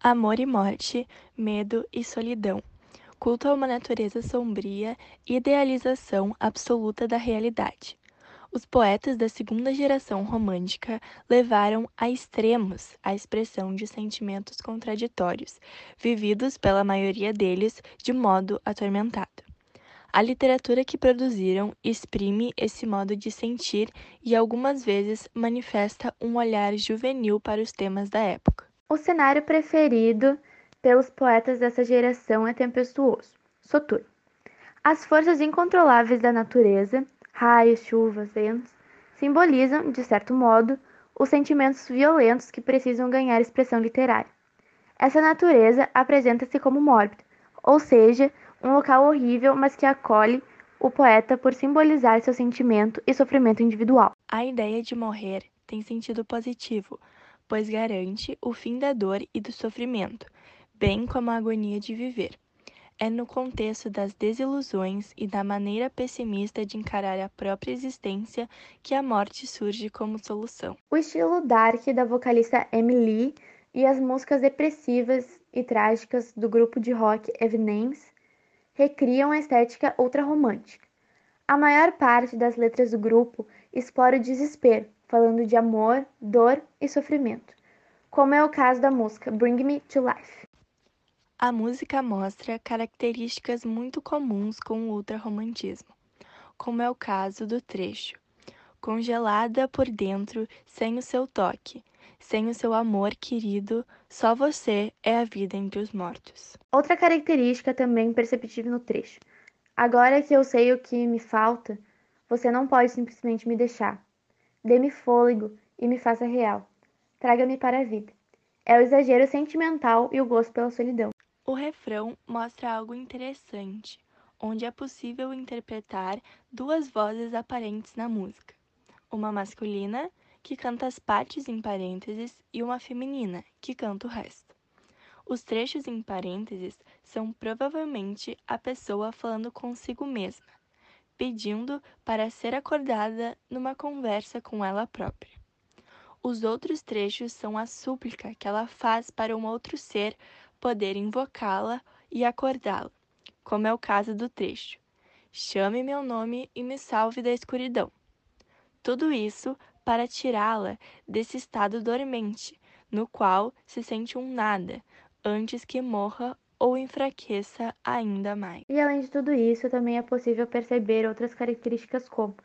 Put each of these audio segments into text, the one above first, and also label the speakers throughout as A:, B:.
A: amor e morte, medo e solidão, culto a uma natureza sombria idealização absoluta da realidade. Os poetas da segunda geração romântica levaram a extremos a expressão de sentimentos contraditórios, vividos pela maioria deles de modo atormentado. A literatura que produziram exprime esse modo de sentir e algumas vezes manifesta um olhar juvenil para os temas da época.
B: O cenário preferido pelos poetas dessa geração é tempestuoso, soturno. As forças incontroláveis da natureza, raios, chuvas, ventos, simbolizam, de certo modo, os sentimentos violentos que precisam ganhar expressão literária. Essa natureza apresenta-se como mórbida, ou seja, um local horrível, mas que acolhe o poeta por simbolizar seu sentimento e sofrimento individual.
A: A ideia de morrer tem sentido positivo, pois garante o fim da dor e do sofrimento, bem como a agonia de viver. É no contexto das desilusões e da maneira pessimista de encarar a própria existência que a morte surge como solução.
B: O estilo dark da vocalista Emily e as músicas depressivas e trágicas do grupo de rock Evanescence recriam a estética ultrarromântica. A maior parte das letras do grupo explora o desespero, falando de amor, dor e sofrimento, como é o caso da música Bring Me to Life.
A: A música mostra características muito comuns com o ultrarromantismo, como é o caso do trecho. Congelada por dentro, sem o seu toque, sem o seu amor querido, só você é a vida entre os mortos.
B: Outra característica também perceptível no trecho. Agora que eu sei o que me falta, você não pode simplesmente me deixar. Dê-me fôlego e me faça real. Traga-me para a vida. É o exagero sentimental e o gosto pela solidão.
A: O refrão mostra algo interessante, onde é possível interpretar duas vozes aparentes na música: uma masculina, que canta as partes em parênteses, e uma feminina, que canta o resto. Os trechos em parênteses são provavelmente a pessoa falando consigo mesma, pedindo para ser acordada numa conversa com ela própria. Os outros trechos são a súplica que ela faz para um outro ser poder invocá-la e acordá-la, como é o caso do trecho: Chame meu nome e me salve da escuridão. Tudo isso para tirá-la desse estado dormente, no qual se sente um nada, antes que morra ou enfraqueça ainda mais.
B: E além de tudo isso, também é possível perceber outras características como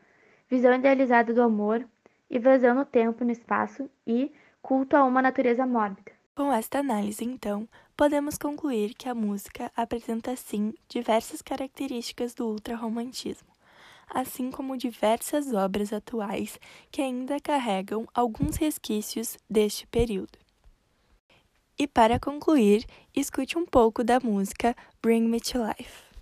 B: visão idealizada do amor, evasão no tempo e no espaço e culto a uma natureza mórbida.
A: Com esta análise, então, podemos concluir que a música apresenta sim diversas características do ultrarromantismo, assim como diversas obras atuais que ainda carregam alguns resquícios deste período. E para concluir, escute um pouco da música Bring Me to Life.